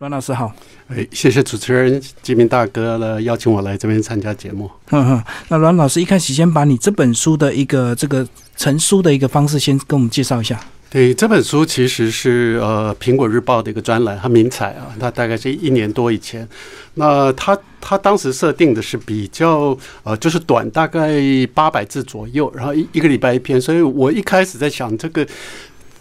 阮老师好，哎，谢谢主持人吉明大哥了，邀请我来这边参加节目。那阮老师一开始先把你这本书的一个这个成书的一个方式，先跟我们介绍一下。对，这本书其实是呃《苹果日报》的一个专栏，它名采啊，它大概是一年多以前。那它它当时设定的是比较呃，就是短，大概八百字左右，然后一一个礼拜一篇。所以我一开始在想这个。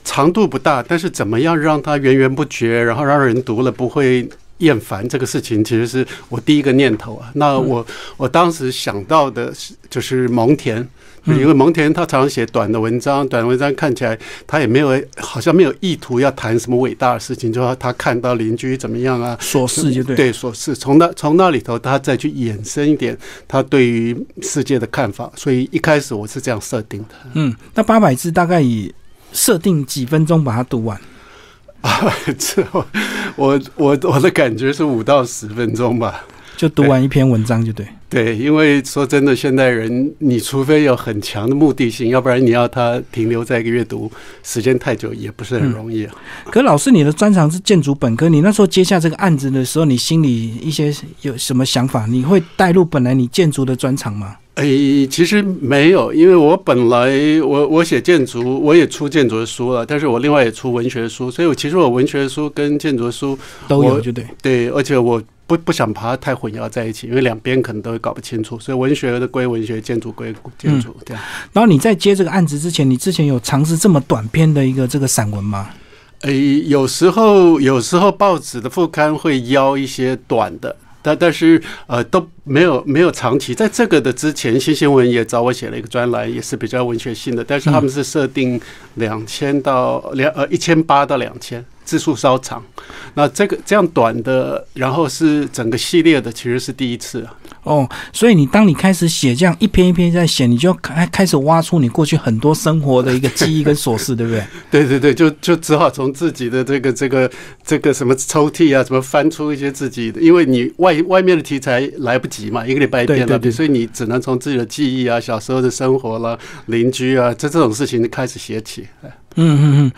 长度不大，但是怎么样让它源源不绝，然后让人读了不会厌烦，这个事情其实是我第一个念头啊。那我我当时想到的是，就是蒙恬，因为蒙恬他常常写短的文章，短文章看起来他也没有好像没有意图要谈什么伟大的事情，就说他看到邻居怎么样啊，琐事就对，对琐事，从那从那里头他再去衍生一点他对于世界的看法。所以一开始我是这样设定的。嗯，那八百字大概以。设定几分钟把它读完啊？这 我我我的感觉是五到十分钟吧，就读完一篇文章就对。对，因为说真的，现代人你除非有很强的目的性，要不然你要他停留在一个阅读时间太久也不是很容易啊。可老师，你的专长是建筑本科，你那时候接下这个案子的时候，你心里一些有什么想法？你会带入本来你建筑的专长吗？哎，其实没有，因为我本来我我写建筑，我也出建筑的书了，但是我另外也出文学书，所以我其实我文学书跟建筑书都有，就对对，而且我不不想把它太混淆在一起，因为两边可能都会搞不清楚，所以文学的归文学，建筑归建筑，这样。然后你在接这个案子之前，你之前有尝试这么短篇的一个这个散文吗？哎，有时候有时候报纸的副刊会邀一些短的。但但是呃都没有没有长期，在这个的之前，新新闻也找我写了一个专栏，也是比较文学性的，但是他们是设定两千到两呃一千八到两千。字数稍长，那这个这样短的，然后是整个系列的，其实是第一次啊。哦，所以你当你开始写这样一篇一篇在写，你就开开始挖出你过去很多生活的一个记忆跟琐事，对不对？对对对，就就只好从自己的这个这个这个什么抽屉啊，什么翻出一些自己的，因为你外外面的题材来不及嘛，一个礼拜一篇了，所以你只能从自己的记忆啊、小时候的生活了、邻居啊，这这种事情开始写起。嗯嗯嗯。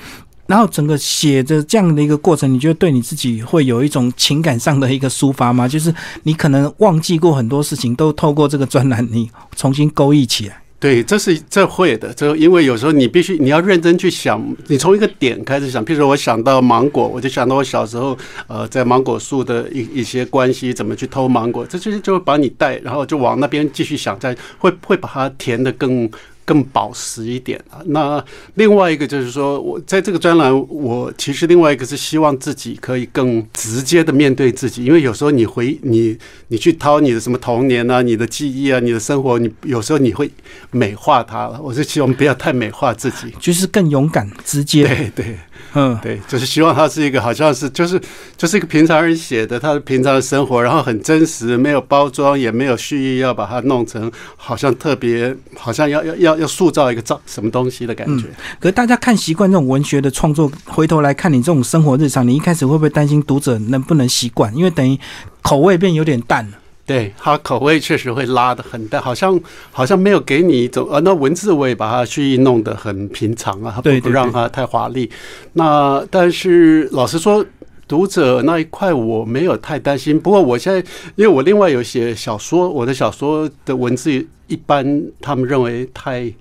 然后整个写的这样的一个过程，你觉得对你自己会有一种情感上的一个抒发吗？就是你可能忘记过很多事情，都透过这个专栏，你重新勾忆起来。对，这是这会的，这因为有时候你必须你要认真去想，你从一个点开始想。譬如说我想到芒果，我就想到我小时候呃在芒果树的一一些关系，怎么去偷芒果，这就是就会把你带，然后就往那边继续想，在会会把它填的更。更保实一点啊。那另外一个就是说，我在这个专栏，我其实另外一个是希望自己可以更直接的面对自己，因为有时候你回你你去掏你的什么童年啊、你的记忆啊、你的生活，你有时候你会美化它了。我是希望不要太美化自己，就是更勇敢、直接。对对。嗯，对，就是希望他是一个好像是就是就是一个平常人写的，他的平常的生活，然后很真实，没有包装，也没有蓄意要把它弄成好像特别，好像要要要要塑造一个造什么东西的感觉。可是大家看习惯这种文学的创作，回头来看你这种生活日常，你一开始会不会担心读者能不能习惯？因为等于口味变有点淡了。对他口味确实会拉的很淡，好像好像没有给你一种呃，那文字我也把它蓄意弄得很平常啊，不不让它太华丽。那但是老实说，读者那一块我没有太担心。不过我现在因为我另外有写小说，我的小说的文字一般，他们认为太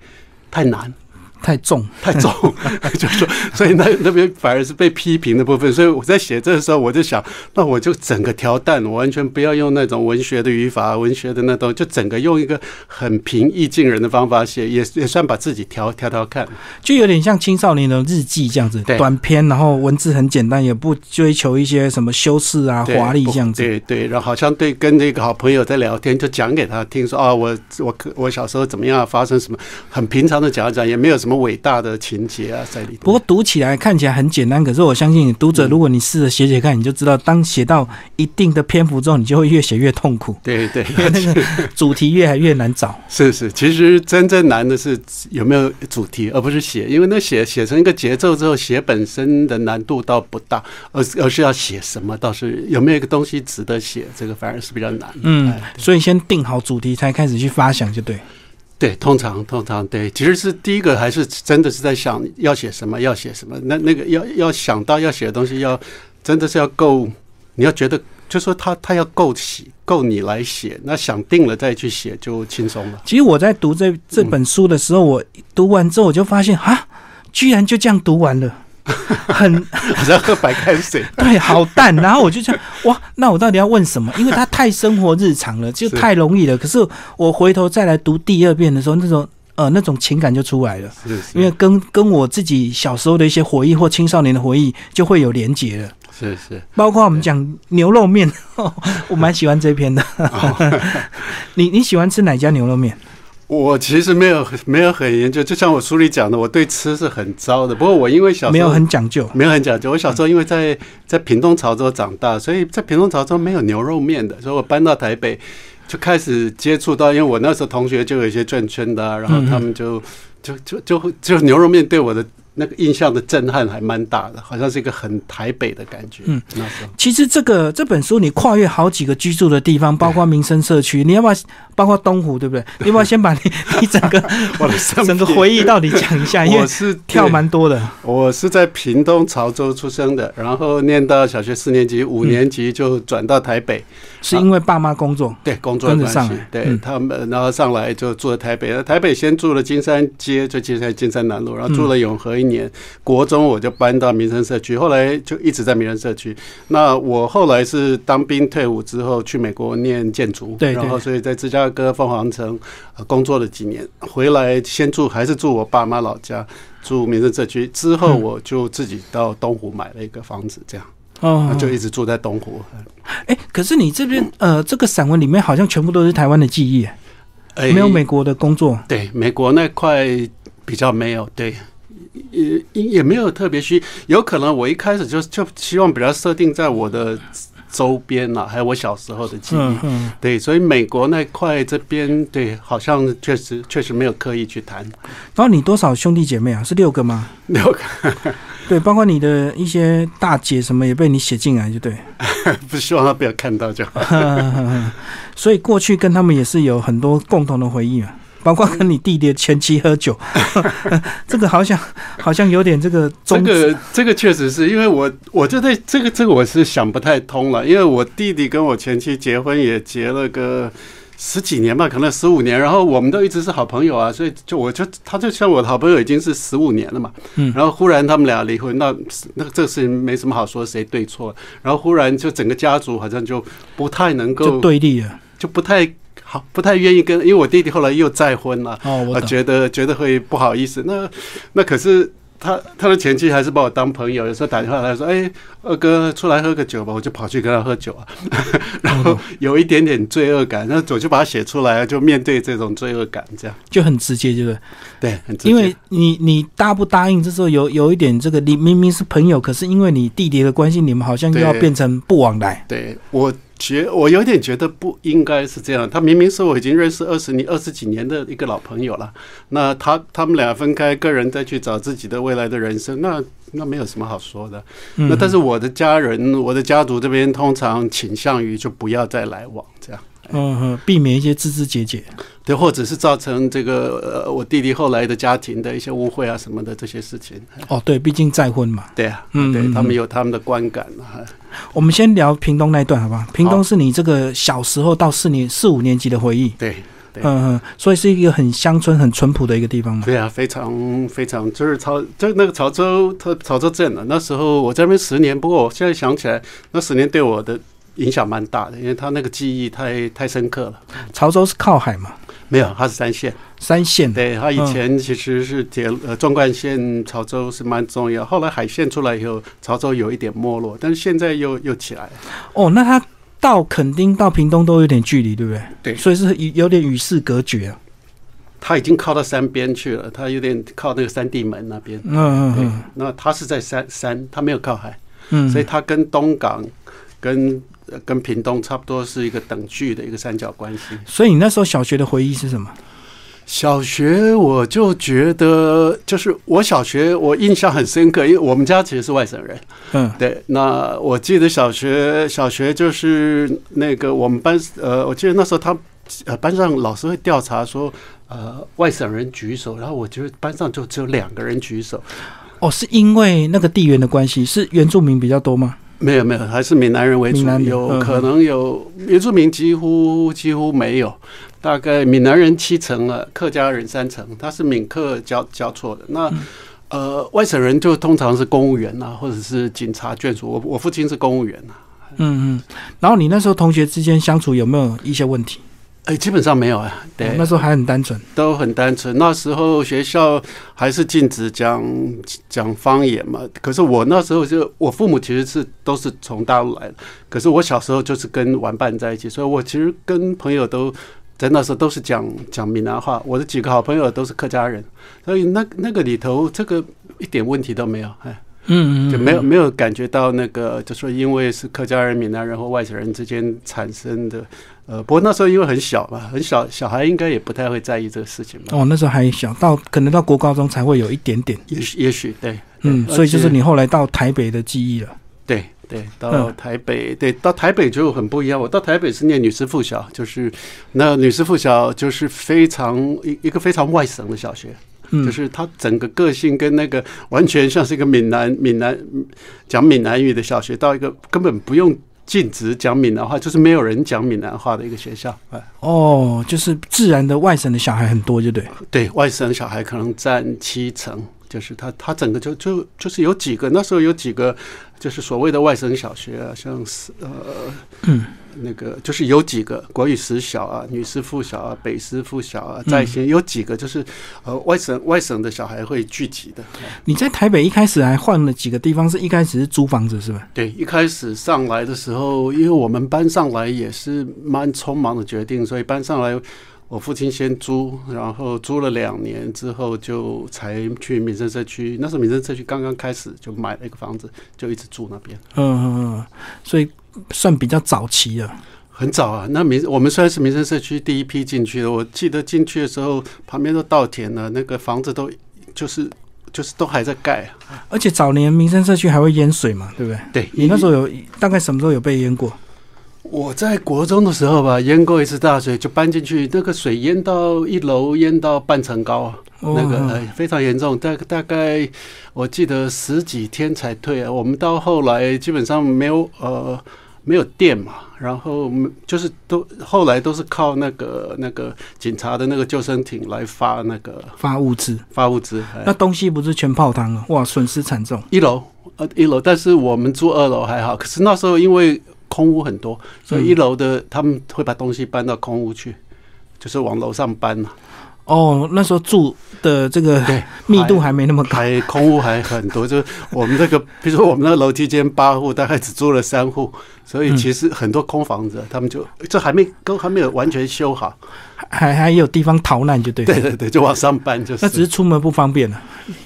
太难。太重，太重，就是说，所以那那边反而是被批评的部分。所以我在写这个时候，我就想，那我就整个调淡，我完全不要用那种文学的语法、文学的那种，就整个用一个很平易近人的方法写，也也算把自己调调调看，就有点像青少年的日记这样子，短篇，然后文字很简单，也不追求一些什么修饰啊、华丽这样子。对对，然后好像对跟那个好朋友在聊天，就讲给他听，说啊，我我我小时候怎么样，发生什么，很平常的讲一讲，也没有什么。伟大的情节啊，在里头。不过读起来看起来很简单，可是我相信读者，如果你试着写写看，你就知道，当写到一定的篇幅之后，你就会越写越痛苦。对对，那个主题越来越难找。是是，其实真正难的是有没有主题，而不是写。因为那写写成一个节奏之后，写本身的难度倒不大，而而是要写什么，倒是有没有一个东西值得写，这个反而是比较难。嗯，所以先定好主题，才开始去发想，就对。对，通常通常对，其实是第一个还是真的是在想要写什么，要写什么。那那个要要想到要写的东西，要真的是要够你要觉得，就说他他要够写，够你来写，那想定了再去写就轻松了。其实我在读这这本书的时候，我读完之后我就发现啊，居然就这样读完了。很 好像喝白开水，对，好淡。然后我就想，哇，那我到底要问什么？因为它太生活日常了，就太容易了。可是我回头再来读第二遍的时候，那种呃那种情感就出来了，是因为跟跟我自己小时候的一些回忆或青少年的回忆就会有连结了。是是，包括我们讲牛肉面，我蛮喜欢这篇的。你你喜欢吃哪家牛肉面？我其实没有没有很研究，就像我书里讲的，我对吃是很糟的。不过我因为小时候没有很讲究，没有很讲究。我小时候因为在在屏东潮州长大，所以在屏东潮州没有牛肉面的，所以我搬到台北就开始接触到。因为我那时候同学就有一些转圈的，然后他们就就就就就牛肉面对我的。那个印象的震撼还蛮大的，好像是一个很台北的感觉。嗯，那时候其实这个这本书你跨越好几个居住的地方，包括民生社区，你要不要包括东湖，对不对？你要不要先把你你整个我的整个回忆到底讲一下？因为是跳蛮多的。我是在屏东潮州出生的，然后念到小学四年级，五年级就转到台北，是因为爸妈工作对工作关系，对他们然后上来就住在台北。台北先住了金山街，就金山金山南路，然后住了永和。一年国中我就搬到民生社区，后来就一直在民生社区。那我后来是当兵退伍之后去美国念建筑，对，然后所以在芝加哥凤凰城工作了几年，回来先住还是住我爸妈老家，住民生社区。之后我就自己到东湖买了一个房子，这样哦，就一直住在东湖。哎，可是你这边呃，这个散文里面好像全部都是台湾的记忆，没有美国的工作。对，美国那块比较没有。对。也也没有特别需，有可能我一开始就就希望比较设定在我的周边呐，还有我小时候的记忆。对，所以美国那块这边，对，好像确实确实没有刻意去谈。然后你多少兄弟姐妹啊？是六个吗？六个。对，包括你的一些大姐什么也被你写进来，就对。不希望他不要看到就好。所以过去跟他们也是有很多共同的回忆啊。包括跟你弟弟前妻喝酒，这个好像好像有点这个。这个这个确实是因为我我就对这个这个我是想不太通了，因为我弟弟跟我前妻结婚也结了个十几年吧，可能十五年，然后我们都一直是好朋友啊，所以就我就他就像我的好朋友已经是十五年了嘛。嗯。然后忽然他们俩离婚，那那这个事情没什么好说谁对错，然后忽然就整个家族好像就不太能够对立了，就不太。好，不太愿意跟，因为我弟弟后来又再婚了，哦，我觉得觉得会不好意思。那那可是他他的前妻还是把我当朋友，有时候打电话来说：“哎，二哥出来喝个酒吧。”我就跑去跟他喝酒啊，然后有一点点罪恶感，那我就把它写出来，就面对这种罪恶感，这样就很直接，就是对，很直接。因为你你答不答应，这时候有有一点这个，你明明是朋友，可是因为你弟弟的关系，你们好像又要变成不往来。对我。觉我有点觉得不应该是这样，他明明是我已经认识二十年、二十几年的一个老朋友了，那他他们俩分开，个人再去找自己的未来的人生，那那没有什么好说的。那但是我的家人、我的家族这边通常倾向于就不要再来往，这样，嗯哼，避免一些枝枝节节，对，或者是造成这个呃我弟弟后来的家庭的一些误会啊什么的这些事情。哦，对，毕竟再婚嘛，对啊，嗯，对他们有他们的观感啊。我们先聊屏东那一段好不好？屏东是你这个小时候到四年四五年级的回忆。对，嗯嗯，所以是一个很乡村、很淳朴的一个地方嘛。对啊，非常非常，就是潮，就那个潮州，它潮州镇啊。那时候我在那边十年，不过我现在想起来，那十年对我的影响蛮大的，因为他那个记忆太太深刻了。潮州是靠海嘛？没有，它是三线。三线，对，它以前其实是铁呃纵贯线，潮州是蛮重要。后来海线出来以后，潮州有一点没落，但是现在又又起来了。哦，那它到垦丁到屏东都有点距离，对不对？对，所以是有点与世隔绝啊。它已经靠到山边去了，它有点靠那个山地门那边。嗯嗯嗯。那它是在山山，它没有靠海，嗯，所以它跟东港跟。跟屏东差不多是一个等距的一个三角关系。所以你那时候小学的回忆是什么？小学我就觉得，就是我小学我印象很深刻，因为我们家其实是外省人。嗯，对。那我记得小学小学就是那个我们班呃，我记得那时候他呃班上老师会调查说呃外省人举手，然后我觉得班上就只有两个人举手。哦，是因为那个地缘的关系，是原住民比较多吗？没有没有，还是闽南人为主有可能有原住民几乎几乎没有，大概闽南人七成了，客家人三成，他是闽客交交错的。那呃，外省人就通常是公务员呐、或者是警察眷属。我我父亲是公务员呐、嗯嗯。然后你那时候同学之间相处有没有一些问题？哎，基本上没有啊，对，那时候还很单纯。都很单纯。那时候学校还是禁止讲讲方言嘛。可是我那时候就，我父母其实是都是从大陆来的。可是我小时候就是跟玩伴在一起，所以我其实跟朋友都在那时候都是讲讲闽南话。我的几个好朋友都是客家人，所以那那个里头这个一点问题都没有，哎，嗯嗯，就没有没有感觉到那个，就说因为是客家人、闽南人或外省人之间产生的。呃，不过那时候因为很小嘛，很小，小孩应该也不太会在意这个事情吧。哦，那时候还小，到可能到国高中才会有一点点。也许也许对，嗯，所以就是你后来到台北的记忆了。对对，到嗯台北，对，到台北就很不一样。我到台北是念女师附小，就是那女师附小就是非常一一个非常外省的小学，嗯，就是它整个个性跟那个完全像是一个闽南闽南讲闽南语的小学，到一个根本不用禁止讲闽南话，就是没有人讲闽南话的一个学校。哎，哦，就是自然的外省的小孩很多，就对。对外省小孩可能占七成，就是他他整个就就就是有几个那时候有几个就是所谓的外省小学啊，像是呃嗯那个就是有几个国语实小啊、女师附小啊、北师附小啊，在线有几个就是呃外省外省的小孩会聚集的。你在台北一开始还换了几个地方，是一开始是租房子是吧？对，一开始上来的时候，因为我们搬上来也是蛮匆忙的决定，所以搬上来。我父亲先租，然后租了两年之后，就才去民生社区。那时候民生社区刚刚开始，就买了一个房子，就一直住那边。嗯嗯嗯，所以算比较早期了。很早啊，那民我们虽然是民生社区第一批进去的，我记得进去的时候旁边都稻田了，那个房子都就是就是都还在盖啊。而且早年民生社区还会淹水嘛，对不对？对，你那时候有大概什么时候有被淹过？我在国中的时候吧，淹过一次大水，就搬进去，那个水淹到一楼，淹到半层高啊，那个哦呃非常严重，大大概我记得十几天才退啊。我们到后来基本上没有呃没有电嘛，然后就是都后来都是靠那个那个警察的那个救生艇来发那个发物资，发物资。哎那东西不是全泡汤了？哇，损失惨重。一楼呃一楼，但是我们住二楼还好，可是那时候因为空屋很多，所以一楼的他们会把东西搬到空屋去，就是往楼上搬嘛。哦，那时候住的这个，密度还没那么高。还空屋还很多，就是我们这个，比如说我们那个楼梯间八户，大概只住了三户，所以其实很多空房子，他们就这还没都还没有完全修好，还还有地方逃难，就对。对对对，就往上搬，就是那只是出门不方便了。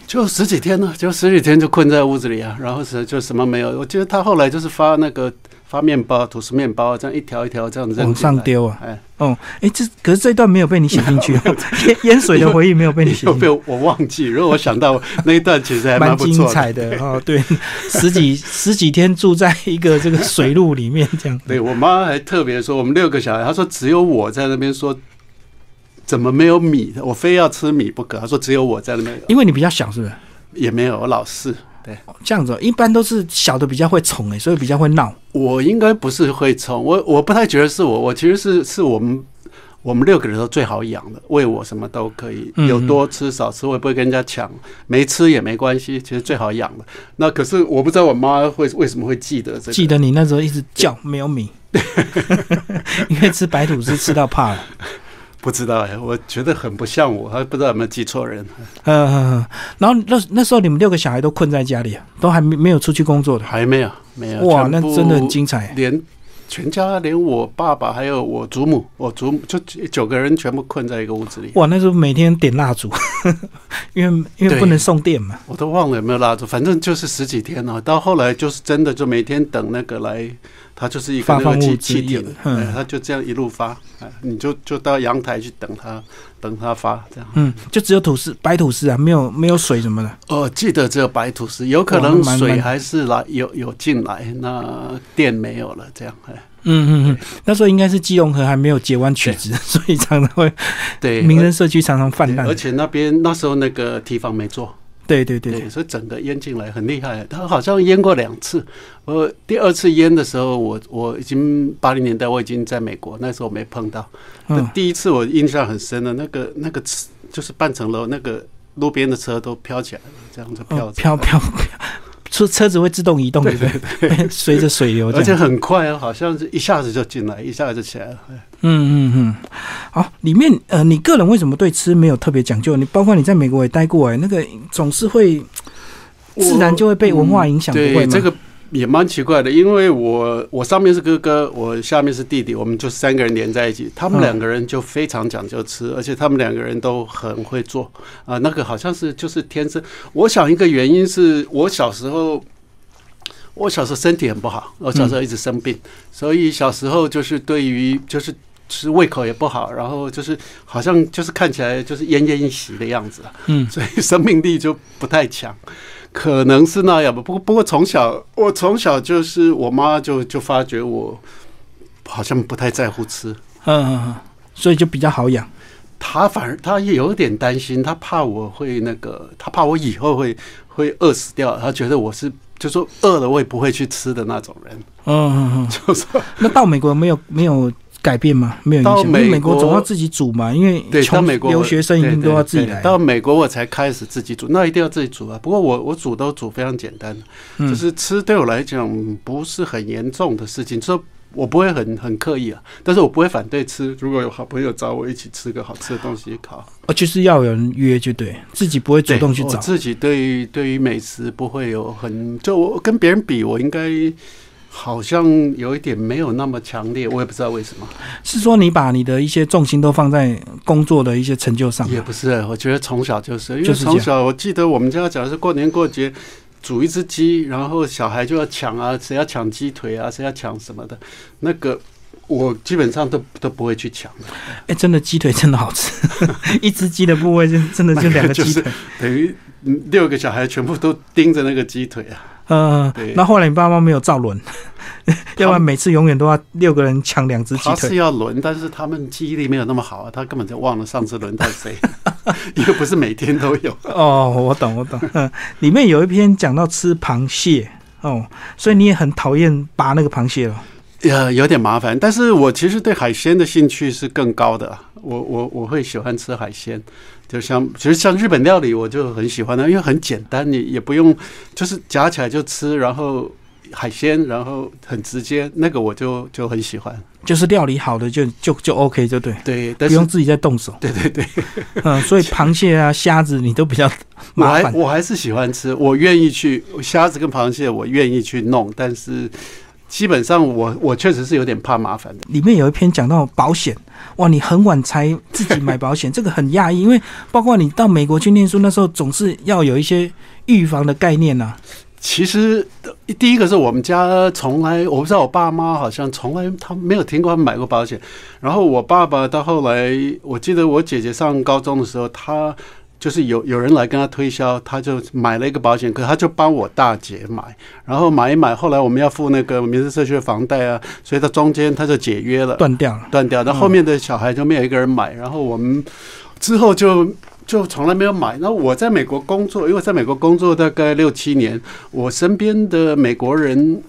就十几天呢，就十几天就困在屋子里啊，然后是就什么没有。我记得他后来就是发那个发面包、吐司面包，这样一条一条这样子往上丢啊！哎，哦，哎，这可是这一段没有被你写进去，淹淹 水的回忆没有被你写进去，我忘记。如果我想到那一段，其实还蛮精。彩的 哦。对，十几十几天住在一个这个水路里面，这样。对我妈还特别说，我们六个小孩，她说只有我在那边说，怎么没有米？我非要吃米不可。她说只有我在那边，因为你比较小，是不是？也没有我老四。对这样子哦，一般都是小的比较会宠哎，所以比较会闹。我应该不是会冲，我我不太觉得是我，我其实是是我们我们六个人都最好养的，喂我什么都可以，嗯有多吃少吃我也不会跟人家抢，没吃也没关系，其实最好养的。那可是我不知道我妈会为什么会记得这个，记得你那时候一直叫没有米，因为吃白吐司吃到怕了。不知道哎，我觉得很不像我，还不知道有没有记错人。嗯。然后那那时候你们六个小孩都困在家里啊，都还没没有出去工作的。还没有，没有。哇，那真的很精彩。连全家连我爸爸还有我祖母，我祖母就九个人全部困在一个屋子里，哇，那时候每天点蜡烛，因为因为不能送电嘛。我都忘了有没有蜡烛，反正就是十几天了。到后来就是真的就每天等那个来，它就是一个发那个气气体，嗯哎，它就这样一路发，哎，你就就到阳台去等它，等它发这样。嗯，就只有吐司白吐司啊，没有没有水什么的。哦，记得只有白吐司，有可能水还是来有有进来，那电没有了，这样哎，嗯嗯嗯，那时候应该是基隆河还没有截弯曲直，所以常常会对，民生社区常常泛滥而。且那边那时候那个堤防没做，对对对所以整个淹进来很厉害。他好像淹过两次，我第二次淹的时候，我我已经八零年代我已经在美国，那时候没碰到。那，第一次我印象很深的，那个那个就是半层楼那个路边的车都飘起来了，这样子飘哦飘飘飘，车车子会自动移动，对不对？随着水流而且。很快啊，好像是一下子就进来，一下子就起来了。嗯嗯嗯，好，里面呃，你个人为什么对吃没有特别讲究？你包括你在美国也待过，哎，那个总是会自然就会被文化影响？对这个也蛮奇怪的，因为我我上面是哥哥，我下面是弟弟，我们就三个人连在一起。他们嗯两个人就非常讲究吃，而且他们两个人都很会做啊、那个好像是就是天生。我想一个原因是我小时候。我小时候身体很不好，我小时候一直生病，所以小时候就是对于就是吃胃口也不好，然后就是好像就是看起来就是奄奄一息的样子啊。嗯所以生命力就不太强，可能是那样吧。不过不过从小我从小就是我妈就就发觉我好像不太在乎吃，嗯嗯嗯，所以就比较好养。她反而她也有点担心，她怕我会那个，她怕我以后会会饿死掉，她觉得我是就说饿了我也不会去吃的那种人，嗯嗯嗯，就是那到美国没有没有改变吗？没有影到响，因为美美国国总要自己煮嘛，因为对，到穷美国留学生一定都要自己来。到美国我才开始自己煮，那一定要自己煮啊。不过我我煮都煮非常简单，嗯就是吃对我来讲不是很严重的事情，就是我不会很很刻意啊，但是我不会反对吃。如果有好朋友找我一起吃个好吃的东西，烤，哦，就是要有人约，就对自己不会主动去找。我自己对于对于美食不会有很，就我跟别人比，我应该。好像有一点没有那么强烈，我也不知道为什么。是说你把你的一些重心都放在工作的一些成就上？也不是，我觉得从小就是，因为从小我记得我们家假如是过年过节煮一只鸡，然后小孩就要抢啊，谁要抢鸡腿啊，谁要抢什么的，那个我基本上都都不会去抢的，哎、真的鸡腿真的好吃，一只鸡的部位就真的就两个鸡腿。等于嗯六个小孩全部都盯着那个鸡腿啊。嗯、那后来你爸妈没有照轮，要不然每次永远都要六个人抢两只鸡他是腿。要轮，但是他们记忆力没有那么好啊，他根本就忘了上次轮到谁，因为不是每天都有。哦，我懂，我懂。嗯，里面有一篇讲到吃螃蟹哦，所以你也很讨厌拔那个螃蟹了。呃，有点麻烦，但是我其实对海鲜的兴趣是更高的。我我我会喜欢吃海鲜，就像其实像日本料理，我就很喜欢的，因为很简单，你也不用就是夹起来就吃，然后海鲜，然后很直接，那个我就就很喜欢。就是料理好的就就就 OK 就对，对，不用自己再动手。对对对，嗯，所以螃蟹啊、虾子你都比较我还麻烦。我还是喜欢吃，我愿意去虾子跟螃蟹，我愿意去弄，但是基本上我我确实是有点怕麻烦的。里面有一篇讲到保险，哇，你很晚才自己买保险，这个很讶异，因为包括你到美国去念书那时候，总是要有一些预防的概念呐、其实呃第一个是我们家从来我不知道，我爸妈好像从来他没有听过他们买过保险。然后我爸爸到后来，我记得我姐姐上高中的时候，他就是有有人来跟他推销，他就买了一个保险，可他就帮我大姐买，然后买一买，后来我们要付那个民事社区的房贷啊，所以他中间他就解约了，断掉了。断掉。那后面的小孩就没有一个人买，然后我们之后就就从来没有买。那我在美国工作，因为在美国工作大概六七年，我身边的美国人。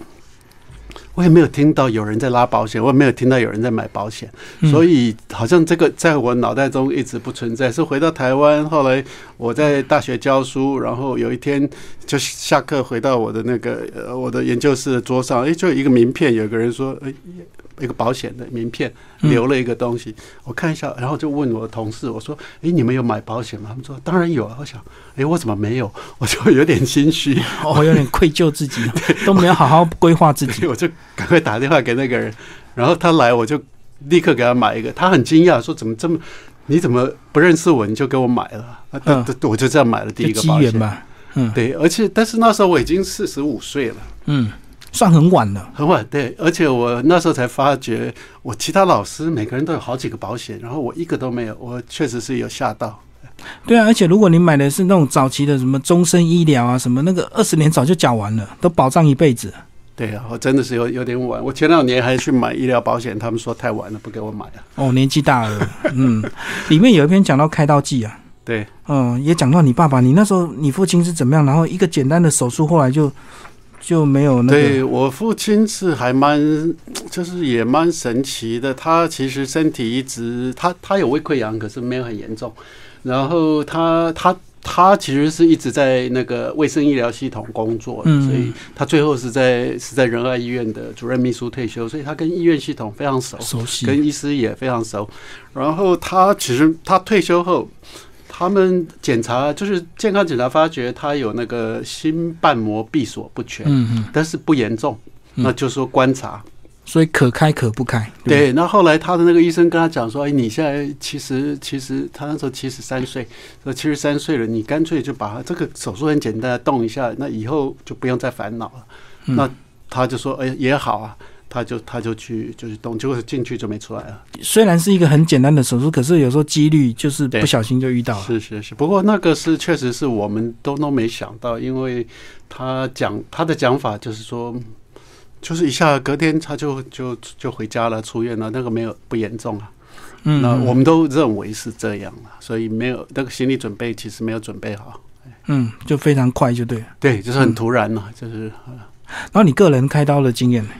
我也没有听到有人在拉保险，我也没有听到有人在买保险，嗯所以好像这个在我脑袋中一直不存在。是回到台湾，后来我在大学教书，然后有一天就下课回到我的那个呃我的研究室的桌上，诶，就有一个名片，有个人说，诶，一个保险的名片嗯留了一个东西，我看一下，然后就问我的同事，我说：“诶，你们有买保险吗？”他们说：“当然有啊。”我想：“诶，我怎么没有？” 我就有点心虚，我，有点愧疚自己，都没有好好规划自己。我就赶快打电话给那个人，然后他来，我就立刻给他买一个。他很惊讶，说：“怎么这么？你怎么不认识我你就给我买了？”啊，嗯我就这样买了第一个保险。吧，嗯对，而且但是那时候我已经四十五岁了。嗯，算很晚了。很晚，对，而且我那时候才发觉，我其他老师每个人都有好几个保险，然后我一个都没有，我确实是有吓到。对啊，而且如果你买的是那种早期的什么终身医疗啊，什么那个二十年早就缴完了，都保障一辈子。对啊，我真的是有有点晚。我前两年还去买医疗保险，他们说太晚了，不给我买啊。哦，年纪大了，嗯，里面有一篇讲到开刀记啊，对，嗯，也讲到你爸爸，你那时候你父亲是怎么样？然后一个简单的手术，后来就就没有那个对，我父亲是还蛮，就是也蛮神奇的。他其实身体一直，他他有胃溃疡，可是没有很严重。然后他他他其实是一直在那个卫生医疗系统工作，嗯所以他最后是在是在仁爱医院的主任秘书退休，所以他跟医院系统非常熟。熟悉，跟医师也非常熟。然后他其实他退休后，他们检查就是健康检查发觉他有那个心瓣膜闭锁不全，嗯嗯，但是不严重，嗯那就说观察。所以可开可不开，对对，那后来他的那个医生跟他讲说：“哎，你现在其实其实他那时候七十三岁，说七十三岁了，你干脆就把他这个手术很简单，动一下，那以后就不用再烦恼了。嗯那他就说：“哎，也好啊。”他就他就去就是动，结果进去就没出来了。虽然是一个很简单的手术，可是有时候几率就是不小心就遇到了。是是是，不过那个是确实是我们都都没想到，因为他讲他的讲法就是说，就是一下隔天他就就就回家了，出院了，那个没有不严重啊。嗯，嗯那我们都认为是这样了，所以没有那个心理准备，其实没有准备好。嗯就非常快就对了。对，就是很突然了，就是然后你个人开刀的经验呢，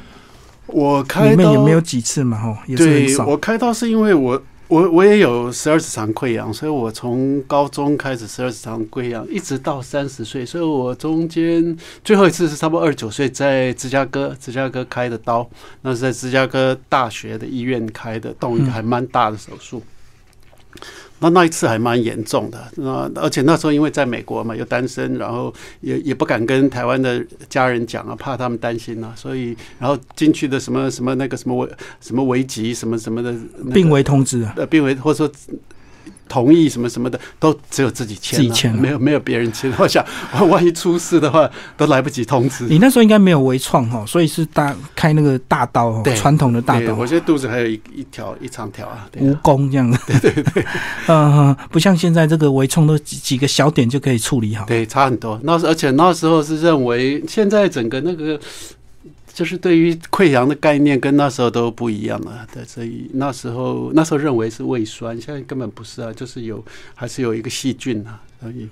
我开刀也没有几次嘛，吼，也是很少。对我开刀是因为我我我也有十二指肠溃疡，所以我从高中开始十二指肠溃疡，一直到三十岁，所以我中间最后一次是差不多二十九岁，在芝加哥芝加哥开的刀，那是在芝加哥大学的医院开的，动一个还蛮大的手术。那那一次还蛮严重的，那而且那时候因为在美国嘛，又单身，然后也也不敢跟台湾的家人讲啊，怕他们担心啊，所以然后进去的什么什么那个什么危什么危急什么什么的、那个病危通知啊，呃病危或者说同意什么什么的，都只有自己签、啊，自己签啊没有没有别人签。我想 万一出事的话，都来不及通知。你那时候应该没有微创哈，所以是大开那个大刀哦，传统的大对，刀我，现在肚子还有一一条一长条啊，蜈啊蚣这样 的。对对对，嗯，嗯不像现在这个微创都几几个小点就可以处理好。对，差很多。那时而且那时候是认为，现在整个那个就是对于溃疡的概念跟那时候都不一样了。对，所以那时候那时候认为是胃酸，现在根本不是啊，就是有还是有一个细菌啊。所以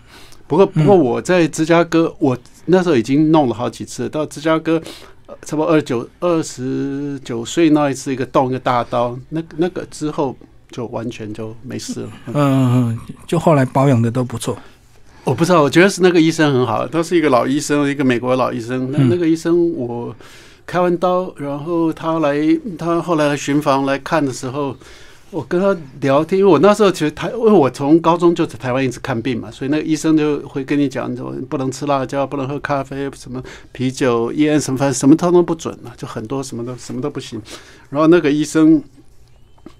不过不过我在芝加哥，我那时候已经弄了好几次，到芝加哥。呃差不多二九二十九岁那一次，一个动一个大刀，那那个之后就完全就没事了。嗯嗯，嗯就后来保养的都不错。我不知道，我觉得是那个医生很好，他是一个老医生，一个美国的老医生。那嗯那个医生，我开完刀，然后他来，他后来来巡房来看的时候，我跟他聊天，因为我那时候其实台，因为我从高中就在台湾一直看病嘛，所以那个医生就会跟你讲，说不能吃辣椒，不能喝咖啡，什么啤酒、烟什么，反正什么通通不准嘛，就很多什么都什么都不行。然后那个医生。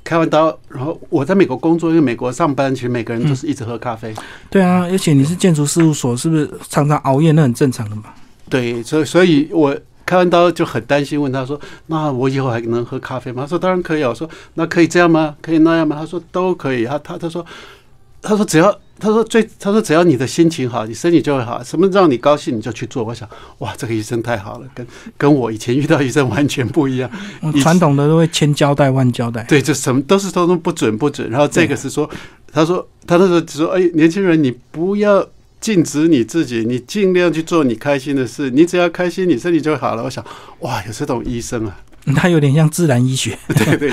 开完刀，然后我在美国工作，因为美国上班，其实每个人都是一直喝咖啡。对啊，而且你是建筑事务所，是不是常常熬夜？那很正常的嘛。对，所以所以我开完刀就很担心，问他说：“那我以后还能喝咖啡吗？”他说：“当然可以啊。”我说：“那可以这样吗？可以那样吗？”他说：“都可以。”他他他说他说只要他说最他说只要你的心情好，你身体就会好，什么让你高兴你就去做。我想哇，这个医生太好了，跟跟我以前遇到医生完全不一样。传统的都会千交代万交代。对，就什么都是都说不准不准。然后这个是说，他说他那时候只说，哎，年轻人你不要禁止你自己，你尽量去做你开心的事，你只要开心，你身体就好了。我想，哇，有这种医生啊，它有点像自然医学 对对，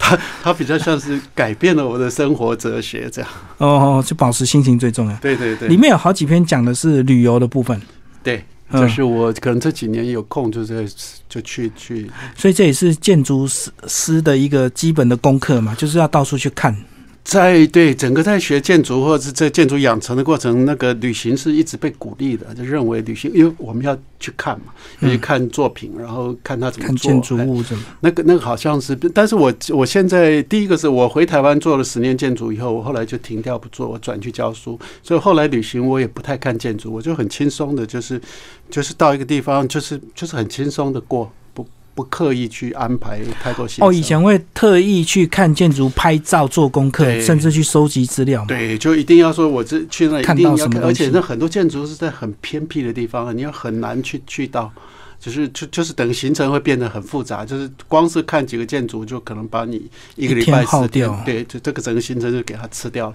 他他比较像是改变了我的生活哲学这样。哦，就保持心情最重要。对对对，里面有好几篇讲的是旅游的部分，对，嗯就是我可能这几年有空就是就去去，所以这也是建筑师师的一个基本的功课嘛，就是要到处去看。在对整个在学建筑或者是在建筑养成的过程，那个旅行是一直被鼓励的，就认为旅行，因为我们要去看嘛，要去看作品，然后看他怎么做。看建筑哎物怎么？那个那个好像是，但是我我现在第一个是我回台湾做了十年建筑以后，我后来就停掉不做，我转去教书，所以后来旅行我也不太看建筑，我就很轻松的，就是就是到一个地方，就是就是很轻松的过，不不刻意去安排太多行程。哦，以前会特意去看建筑、拍照、做功课，甚至去收集资料嘛。对，就一定要说，我这去那一定要看，而且那很多建筑是在很偏僻的地方，你要很难去去到，就是就就是等行程会变得很复杂，就是光是看几个建筑就可能把你一个礼拜四天耗掉对，就这个整个行程就给它吃掉了。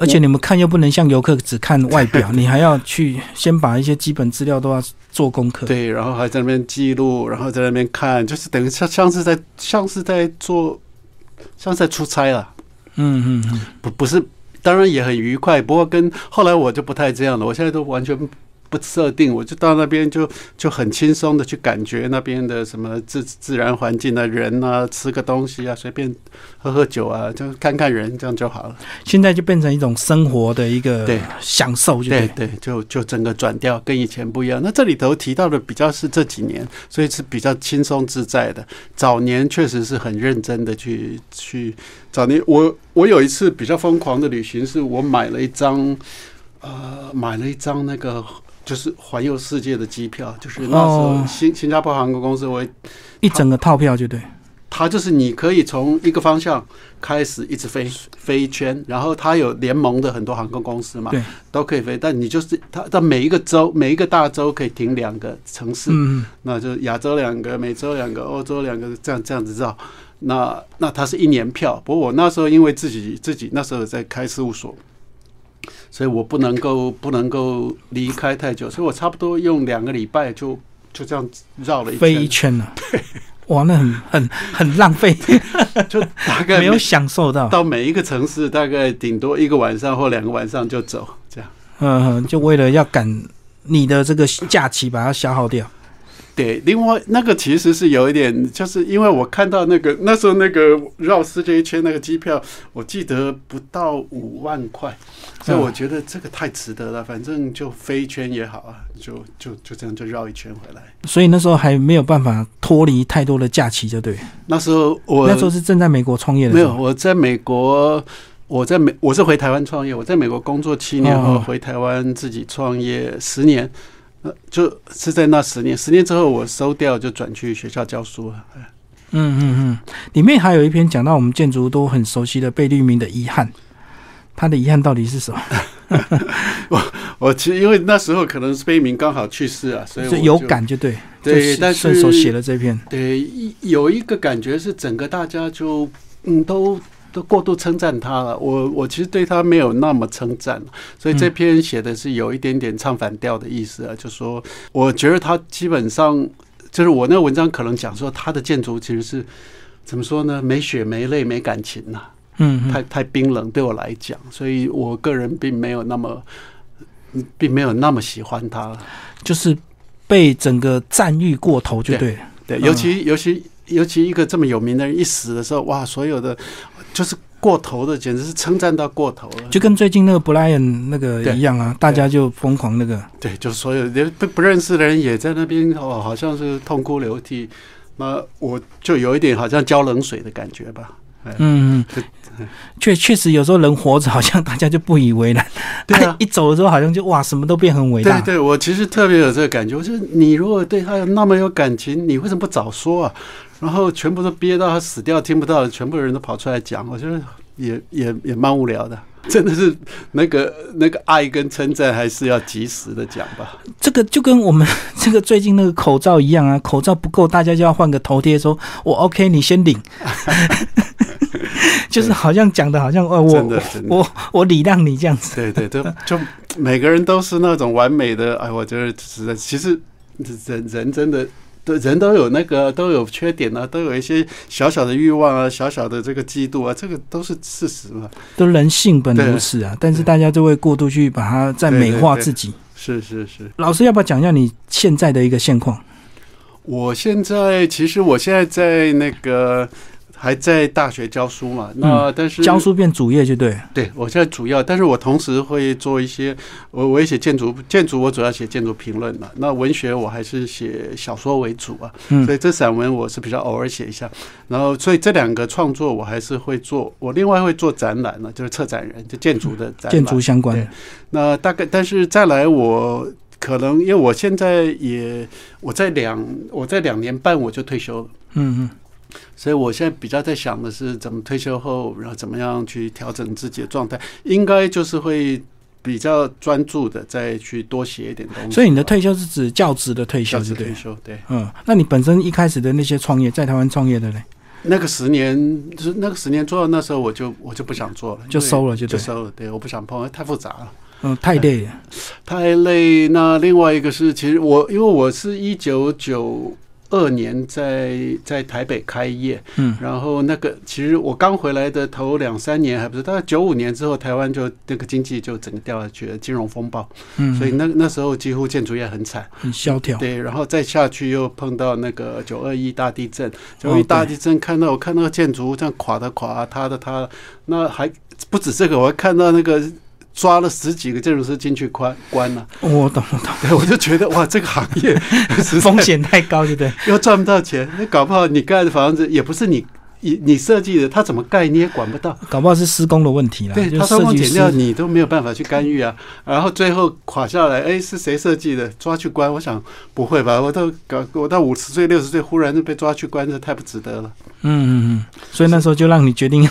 而且你们看又不能像游客只看外表，你还要去先把一些基本资料都要做功课。对，然后还在那边记录，然后在那边看，就是等于像像是在像是在做，像是在出差了。嗯嗯嗯，不不是，当然也很愉快，不过跟后来我就不太这样了，我现在都完全。不设定，我就到那边就就很轻松的去感觉那边的什么自自然环境啊，人啊，吃个东西啊，随便喝喝酒啊，就看看人，这样就好了。现在就变成一种生活的一个享受，就对对，就就整个转掉跟以前不一样。那这里头提到的比较是这几年，所以是比较轻松自在的。早年确实是很认真的去去。早年我我有一次比较疯狂的旅行，是我买了一张呃买了一张那个。就是环游世界的机票，就是那时候新新加坡航空公司会一整个套票，就对。它就是你可以从一个方向开始一直飞飞一圈，然后它有联盟的很多航空公司嘛，对，都可以飞。但你就是它在每一个州每一个大洲可以停两个城市，嗯，那就亚洲两个、美洲两个、欧洲两个，这样这样子绕。那那它是一年票，不过我那时候因为自己自己那时候在开事务所。所以我不能够不能够离开太久，所以我差不多用两个礼拜就就这样绕了一飞一圈了。哇，那很很很浪费，就大概 没有享受到。到每一个城市，大概顶多一个晚上或两个晚上就走，这样。嗯，就为了要赶你的这个假期，把它消耗掉。对，另外那个其实是有一点，就是因为我看到那个那时候那个绕世界一圈那个机票，我记得不到五万块，所以我觉得这个太值得了。反正就飞一圈也好啊，就就就这样就绕一圈回来。所以那时候还没有办法脱离太多的假期，就对。那时候我那时候是正在美国创业的，没有我在美国，我在美我是回台湾创业，我在美国工作七年后回台湾自己创业十年。呃，就是在那十年，十年之后我收掉，就转去学校教书了。嗯嗯嗯，里面还有一篇讲到我们建筑都很熟悉的贝聿铭的遗憾，他的遗憾到底是什么？我我其实因为那时候可能是贝聿铭刚好去世啊，所以有感就对对，但是顺手写了这篇。对，有一个感觉是整个大家就嗯都。都过度称赞他了，我我其实对他没有那么称赞，所以这篇写的是有一点点唱反调的意思啊，就说我觉得他基本上就是我那个文章可能讲说他的建筑其实是怎么说呢？没血没泪没感情呐，嗯，太太冰冷对我来讲，所以我个人并没有那么并没有那么喜欢他，就是被整个赞誉过头，就对对，尤其尤其尤其一个这么有名的人一死的时候，哇，所有的。就是过头的，简直是称赞到过头了，就跟最近那个布莱恩那个一样啊，大家就疯狂那个。对，就所有连不不认识的人也在那边哦，好像是痛哭流涕。那我就有一点好像浇冷水的感觉吧。嗯嗯，确确实有时候人活着好像大家就不以为然，对啊，一走的时候好像就哇，什么都变很伟大。对对，我其实特别有这个感觉，我说你如果对他有那么有感情，你为什么不早说啊？然后全部都憋到他死掉听不到，全部人都跑出来讲，我觉得也也也蛮无聊的。真的是那个那个爱跟称赞还是要及时的讲吧。这个就跟我们 这个最近那个口罩一样啊，口罩不够，大家就要换个头贴，说我 OK，你先领。就是好像讲的好像哦，我我我礼让你这样子。对对，对就每个人都是那种完美的。哎，我觉得实在，其实人人真的。人都有那个都有缺点啊，都有一些小小的欲望啊，小小的这个嫉妒啊，这个都是事实嘛，都人性本如此啊。但是大家就会过度去把它在美化自己。是是是，老师要不要讲一下你现在的一个现况？我现在其实我现在在那个。还在大学教书嘛？那但是教书变主业就对。对我现在主要，但是我同时会做一些，我我也写建筑，建筑我主要写建筑评论嘛。那文学我还是写小说为主啊。嗯。所以这散文我是比较偶尔写一下。然后，所以这两个创作我还是会做。我另外会做展览呢，就是策展人，就建筑的展。建筑相关。那大概，但是再来，我可能因为我现在也我在两我在两年半我就退休了。嗯嗯。所以，我现在比较在想的是，怎么退休后，然后怎么样去调整自己的状态，应该就是会比较专注的再去多写一点东西。所以，你的退休是指教职的退休，对退休，对。嗯，那你本身一开始的那些创业，在台湾创业的嘞？那个十年，就是那个十年做到那时候，我就我就不想做了，就收了就收了。对，我不想碰，太复杂了，嗯，太累了。太累。那另外一个是，其实我因为我是一九九二年在在台北开业，嗯，然后那个其实我刚回来的头两三年还不是，大概九五年之后，台湾就那个经济就整个掉下去了，金融风暴，嗯，所以那那时候几乎建筑业很惨。很萧条。对，然后再下去又碰到那个九二一大地震，九二哦一大地震看到我看那个建筑物这样垮的垮，塌的塌，那还不止这个，我还看到那个抓了十几个建筑师进去关关了、我懂，我懂，对，我就觉得哇，这个行业 风险太高，对不对？又赚不到钱，那搞不好你盖的房子也不是你你你设计的，他怎么盖你也管不到。搞不好是施工的问题啦。对就他偷工减设计师料你都没有办法去干预啊，然后最后垮下来，哎，是谁设计的？抓去关？我想不会吧？我都搞我到五十岁六十岁，忽然就被抓去关，这太不值得了。嗯嗯嗯，所以那时候就让你决定要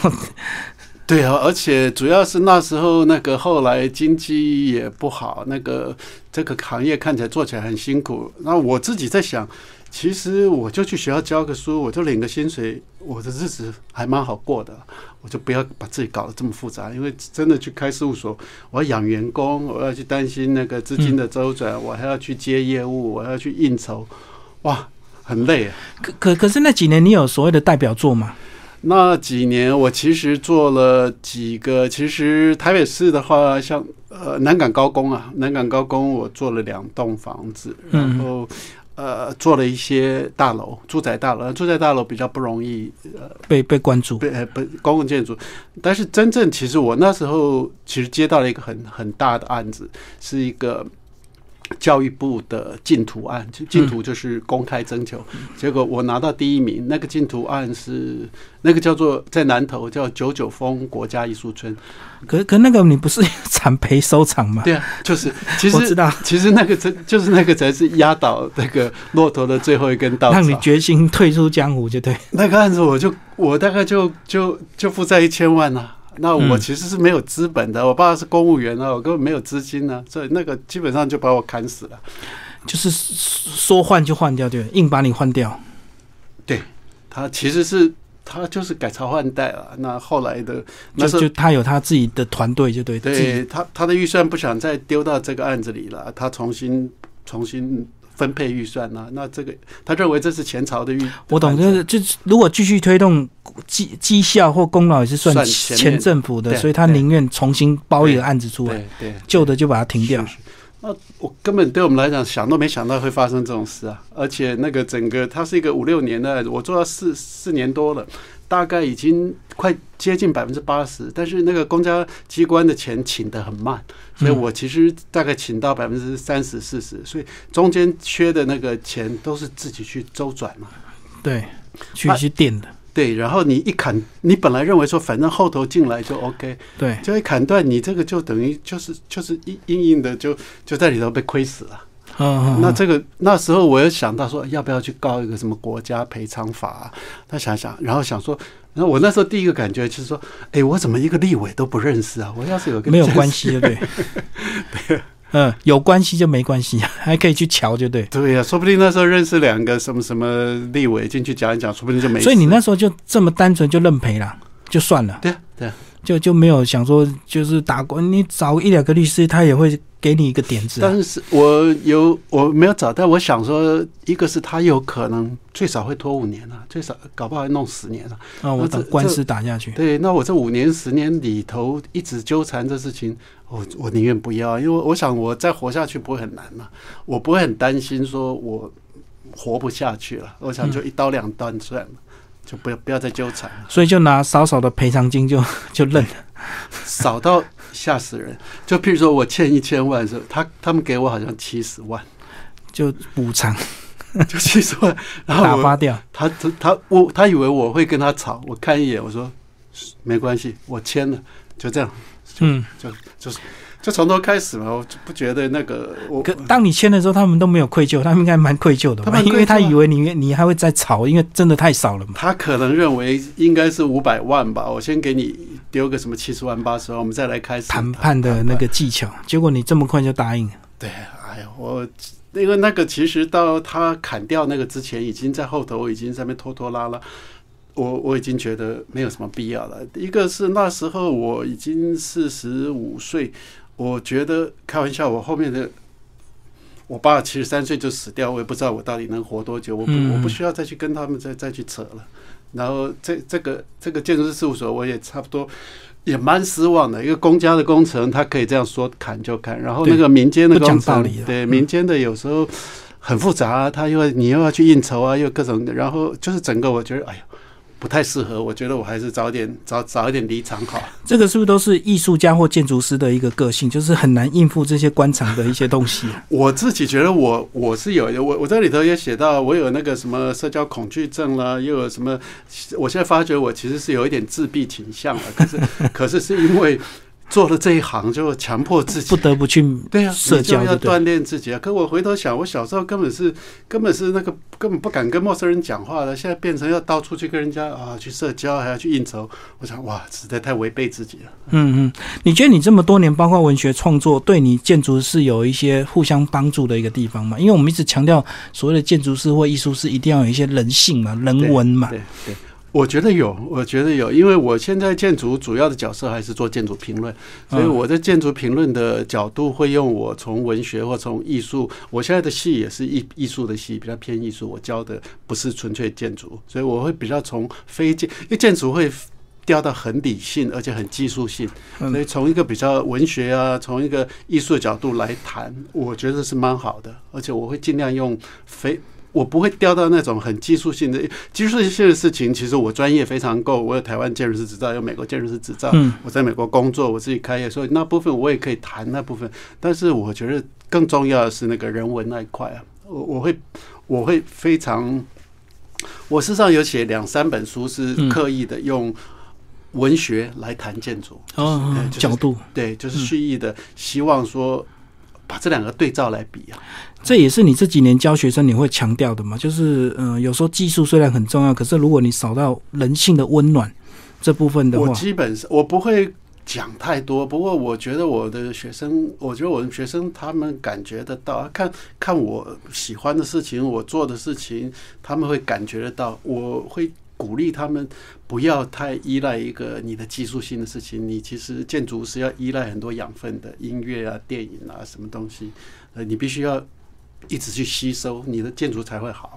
对啊，而且主要是那时候那个后来经济也不好，那个这个行业看起来做起来很辛苦。那我自己在想，其实我就去学校教个书，我就领个薪水，我的日子还蛮好过的。我就不要把自己搞得这么复杂，因为真的去开事务所，我要养员工，我要去担心那个资金的周转，我还要去接业务，我要去应酬，哇，很累啊。可可可是那几年你有所谓的代表作吗？那几年我其实做了几个，其实台北市的话，像呃南港高工啊，南港高工我做了两栋房子，然嗯后。呃，做了一些大楼，住宅大楼，住宅大楼比较不容易呃被被关注。被呃被公共建筑，但是真正其实我那时候其实接到了一个很很大的案子，是一个教育部的竞图案，就竞图就是公开征求，结果我拿到第一名。那个竞图案是那个叫做在南投叫九九峰国家艺术村，可可那个你不是产培收场吗？对啊，就是其实我知道，其实那个真就是那个才是压倒那个骆驼的最后一根稻草。让你决心退出江湖，就对。那个案子我就我大概就就就负债一千万呐、那我嗯其实是没有资本的，我爸是公务员啊，我根本没有资金啊，所以那个基本上就把我砍死了。就是说换就换掉，对，硬把你换掉。对他其实是他就是改朝换代了。那后来的那就就他有他自己的团队，就对，对他他的预算不想再丢到这个案子里了，他重新重新分配预算啊。那这个他认为这是前朝的预，我懂，案子就是就是如果继续推动绩绩效或功劳也是算算前前政府的，所以他宁愿重新包一个案子出来，对对旧的就把它停掉是。是那我根本对我们来讲想都没想到会发生这种事啊！而且那个整个它是一个五六年的，我做到四四年多了，大概已经快接近百分之八十，但是那个公家机关的钱请的很慢，所以嗯我其实大概请到百分之三十四十，所以中间缺的那个钱都是自己去周转嘛。对，去啊去垫的，对，然后你一砍，你本来认为说反正后头进来就 OK，对，就一砍断，你这个就等于就是就是硬硬硬的就就在里头被亏死了。嗯那这个那时候我又想到说，要不要去告一个什么国家赔偿法、啊？他想想，然后想说，然后我那时候第一个感觉就是说，哎，我怎么一个立委都不认识啊？我要是有个没有关系，就对。嗯，有关系就没关系，还可以去瞧，就对。对呀、说不定那时候认识两个什么什么立委进去讲一讲，说不定就没。所以你那时候就这么单纯就认赔了，就算了，对啊对啊，就就没有想说就是打官，你找一两个律师，他也会给你一个点子、啊。但是我有我没有找，但我想说，一个是他有可能最少会拖五年啊，最少搞不好还弄十年啊。啊，我那这等官司打下去。对，那我这五年十年里头一直纠缠这事情，我我宁愿不要，因为我想我再活下去不会很难嘛，我不会很担心说我活不下去了，我想就一刀两断算了，就不要不要再纠缠了，所以就拿少少的赔偿金就 就认了。少到吓死人。就譬如说我欠一千万的时候，他他们给我好像七十万，就补偿 就七十万，然后打发掉。他他他我他以为我会跟他吵，我看一眼我说没关系，我签了，就这样。嗯，就从头开始嘛，我就不觉得那个我可当你签的时候，他们都没有愧疚，他们应该蛮愧疚的吧？因为他以为你你还会再吵，因为真的太少了嘛。他可能认为应该是五百万吧，我先给你丢个什么七十万八十万，我们再来开始谈判的那个技巧，结果你这么快就答应，对，哎呀，我因为那个其实到他砍掉那个之前，已经在后头已经在那边拖拖拉拉。我我已经觉得没有什么必要了。一个是那时候我已经四十五岁，我觉得开玩笑，我后面的我爸七十三岁就死掉，我也不知道我到底能活多久，我不嗯我不需要再去跟他们再再去扯了。然后这这个这个建筑师事务所，我也差不多也蛮失望的。一个公家的工程，他可以这样说砍就砍，然后那个民间的不讲工程道理，对嗯民间的有时候很复杂啊，他又要你又要去应酬啊，又各种，然后就是整个我觉得哎呀不太适合，我觉得我还是早点早早一点离场好。这个是不是都是艺术家或建筑师的一个个性，就是很难应付这些官场的一些东西啊？我自己觉得我我是有我我在里头也写到，我有那个什么社交恐惧症啦，又有什么，我现在发觉我其实是有一点自闭倾向了，可是 可是是因为做了这一行，就强迫自己不得不去对呀、社交要锻炼自己啊。可我回头想，我小时候根本是根本是那个根本不敢跟陌生人讲话的，现在变成要到处去跟人家啊去社交，还要去应酬。我想哇，实在太违背自己了。嗯嗯，你觉得你这么多年，包括文学创作，对你建筑是有一些互相帮助的一个地方吗？因为我们一直强调，所谓的建筑师或艺术师一定要有一些人性嘛、人文嘛。对对，我觉得有，我觉得有，因为我现在建筑主要的角色还是做建筑评论，所以嗯我在建筑评论的角度会用我从文学或从艺术，我现在的戏也是艺艺术的戏，比较偏艺术，我教的不是纯粹建筑，所以我会比较从非建，因为建筑会。掉到很理性，而且很技术性，嗯所以从一个比较文学啊，从一个艺术的角度来谈，我觉得是蛮好的。而且我会尽量用非我不会掉到那种很技术性的技术性的事情。其实我专业非常够，我有台湾建筑师执照，有美国建筑师执照，嗯我在美国工作，我自己开业，所以那部分我也可以谈那部分。但是我觉得更重要的是那个人文那一块啊，我我会我会非常，我事实上有写两三本书是嗯刻意的用文学来谈建筑，哦角度，对，就是蓄意的希望说把这两个对照来比啊。这也是你这几年教学生你会强调的嘛？就是嗯、呃有时候技术虽然很重要，可是如果你少到人性的温暖这部分的我话，基本上我不会讲太多，不过我觉得我的学生，我觉得我的学生他们感觉得到，看看我喜欢的事情，我做的事情，他们会感觉得到。我会鼓励他们不要太依赖一个你的技术性的事情，你其实建筑是要依赖很多养分的，音乐啊、电影啊什么东西，呃，你必须要。一直去吸收，你的建筑才会好。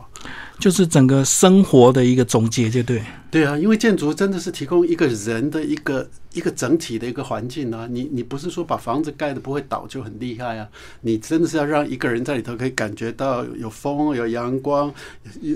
就是整个生活的一个总结，就对。对啊，因为建筑真的是提供一个人的一个一个整体的一个环境啊。你你不是说把房子盖的不会倒就很厉害啊？你真的是要让一个人在里头可以感觉到有风、有阳光，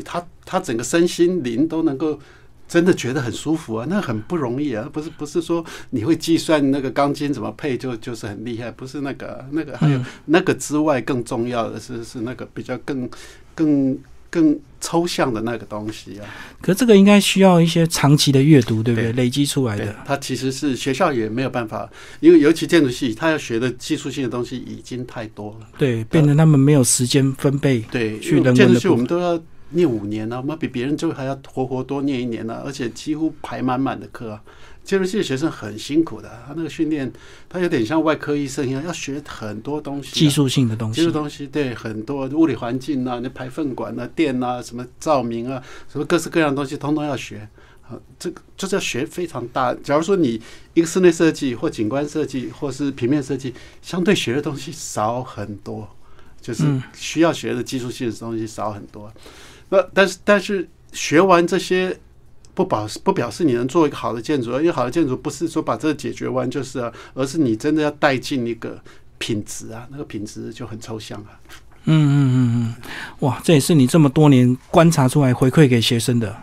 他他整个身心灵都能够。真的觉得很舒服啊，那很不容易啊，不是不是说你会计算那个钢筋怎么配就就是很厉害，不是那个那个还有嗯那个之外更重要的是是那个比较更更更抽象的那个东西啊。可是这个应该需要一些长期的阅读，对不对？对累积出来的。，它其实是学校也没有办法，因为尤其建筑系，他要学的技术性的东西已经太多了。对，变成他们没有时间分配。对，去建筑系我们都要念五年呢、啊，我们比别人就还要活活多念一年呢、而且几乎排满满的课啊。建筑系的学生很辛苦的，他那个训练，他有点像外科医生一样，要学很多东西、啊，技术性的东西技术，东西，对，很多物理环境啊，那排粪管啊、电啊、什么照明啊，什么各式各样的东西，通通要学。啊，这个就是要学非常大。假如说你一个室内设计或景观设计或是平面设计，相对学的东西少很多，就是嗯需要学的技术性的东西少很多。那但是但是学完这些。不表不表示你能做一个好的建筑，因为好的建筑不是说把这个解决完就是啊，而是你真的要带进一个品质啊，那个品质就很抽象啊。嗯嗯嗯嗯，哇，这也是你这么多年观察出来回馈给学生的，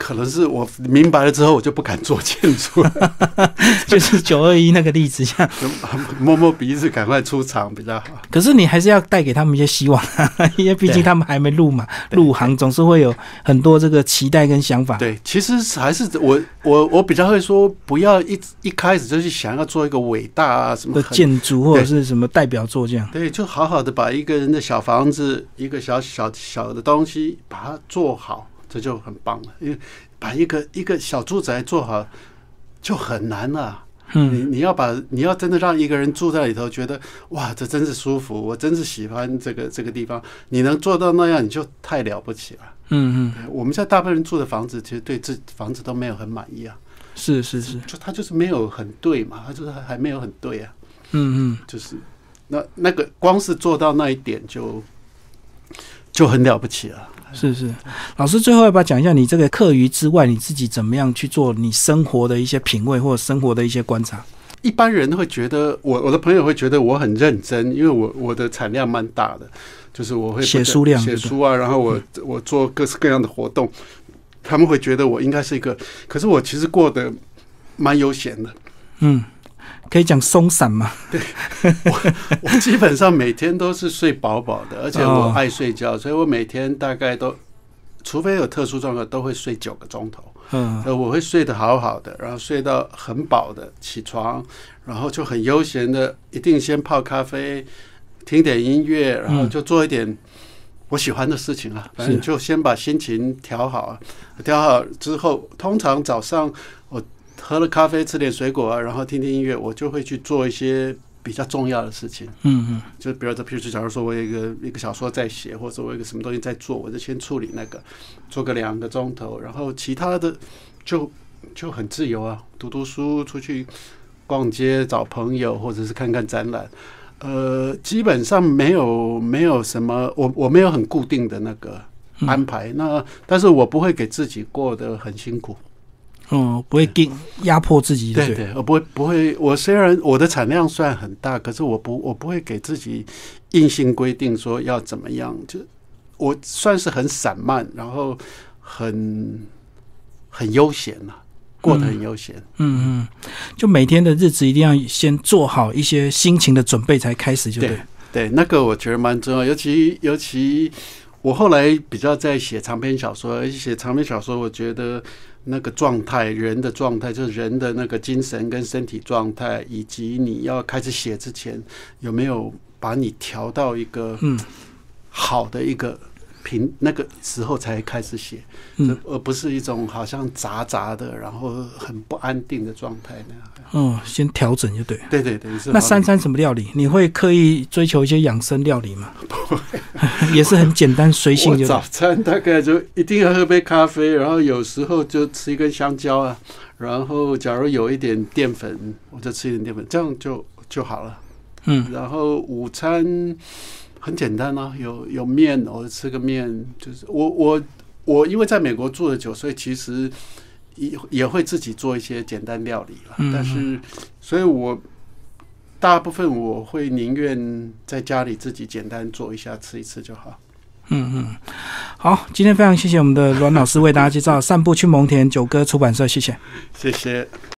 可能是我明白了之后，我就不敢做建筑了，就是九二一那个例子这样。摸摸鼻子，赶快出场比较好。可是你还是要带给他们一些希望，因为毕竟他们还没入嘛，入行总是会有很多这个期待跟想法。对，其实还是我我我比较会说，不要一一开始就去想要做一个伟大啊什么的建筑或者是什么代表作这样。对，就好好的把一个人的小房子，一个小小小的东西，把它做好，这就很棒了。因为把一个一个小住宅做好就很难了、你嗯，你要把你要真的让一个人住在里头，觉得哇，这真是舒服，我真是喜欢这个这个地方。你能做到那样，你就太了不起了。嗯嗯，我们现在大部分人住的房子，其实对这房子都没有很满意啊，是是是，就他就是没有很对嘛，他就是还没有很对啊，嗯嗯，就是那那个光是做到那一点就就很了不起了。是是，老师最后要不要讲一下你这个课余之外，你自己怎么样去做你生活的一些品味或者生活的一些观察？一般人会觉得我我的朋友会觉得我很认真，因为我我的产量蛮大的，就是我会写书量写书啊，然后我我做各式各样的活动，他们会觉得我应该是一个，可是我其实过得蛮悠闲的，嗯，可以讲松散嘛？对，我 我基本上每天都是睡饱饱的，而且我爱睡觉，所以我每天大概都，除非有特殊状况，都会睡九个钟头。嗯，呃，我会睡得好好的，然后睡到很饱的起床，然后就很悠闲的，一定先泡咖啡，听点音乐，然后就做一点我喜欢的事情啊。反正就先把心情调好，调好之后，通常早上我喝了咖啡，吃点水果啊，然后听听音乐，我就会去做一些比较重要的事情。嗯嗯，就比如说，譬如说，假如说我有一个一个小说在写，或者我有一个什么东西在做，我就先处理那个，做个两个钟头，然后其他的就就很自由啊，读读书，出去逛街，找朋友，或者是看看展览。呃，基本上没有没有什么，我我没有很固定的那个安排。那但是我不会给自己过得很辛苦。哦，不会给压迫自己，对对，我不会不会。我虽然我的产量算很大，可是我不我不会给自己硬性规定说要怎么样。就我算是很散漫，然后很很悠闲呐，过得很悠闲。嗯嗯，就每天的日子一定要先做好一些心情的准备才开始，就对对，那个我觉得蛮重要，尤其尤其我后来比较在写长篇小说，而且写长篇小说，我觉得。那个状态，人的状态，就是人的那个精神跟身体状态，以及你要开始写之前，有没有把你调到一个嗯好的一个。平那个时候才开始写，嗯，而不是一种好像杂杂的，然后很不安定的状态那样。嗯，先调整就对。对对对，那三餐什么料理？你会刻意追求一些养生料理吗？不会，也是很简单随性。就早餐大概就一定要喝杯咖啡，然后有时候就吃一根香蕉啊，然后假如有一点淀粉，我就吃一点淀粉，这样就就好了。嗯，然后午餐。很简单啊，有有面，我吃个面，就是我我我因为在美国住的久，所以其实也也会自己做一些简单料理了。但是，所以我大部分我会宁愿在家里自己简单做一下，吃一次就好。嗯嗯，好，今天非常谢谢我们的阮老师为大家介绍《散步去蒙田九歌出版社》，谢谢，谢谢。